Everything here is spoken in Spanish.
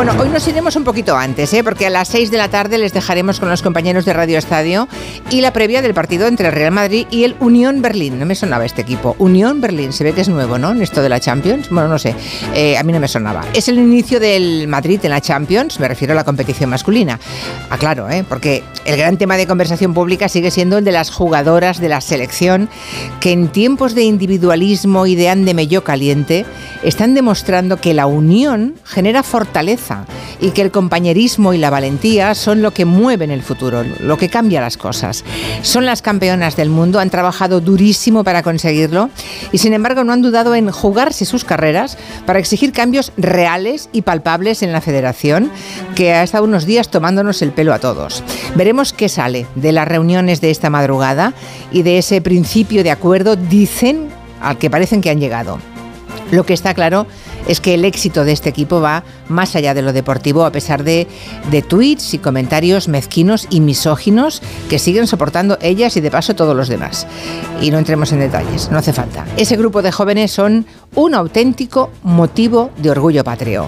Bueno, hoy nos iremos un poquito antes, ¿eh? porque a las 6 de la tarde les dejaremos con los compañeros de Radio Estadio y la previa del partido entre el Real Madrid y el Unión Berlín. No me sonaba este equipo. Unión Berlín, se ve que es nuevo, ¿no? En esto de la Champions. Bueno, no sé. Eh, a mí no me sonaba. Es el inicio del Madrid en la Champions, me refiero a la competición masculina. Aclaro, ¿eh? porque el gran tema de conversación pública sigue siendo el de las jugadoras de la selección que en tiempos de individualismo y de ande yo caliente están demostrando que la unión genera fortaleza y que el compañerismo y la valentía son lo que mueven el futuro, lo que cambia las cosas. Son las campeonas del mundo, han trabajado durísimo para conseguirlo y sin embargo no han dudado en jugarse sus carreras para exigir cambios reales y palpables en la federación que ha estado unos días tomándonos el pelo a todos. Veremos qué sale de las reuniones de esta madrugada y de ese principio de acuerdo, dicen, al que parecen que han llegado. Lo que está claro es que el éxito de este equipo va más allá de lo deportivo, a pesar de, de tweets y comentarios mezquinos y misóginos que siguen soportando ellas y de paso todos los demás. Y no entremos en detalles, no hace falta. Ese grupo de jóvenes son un auténtico motivo de orgullo patrio.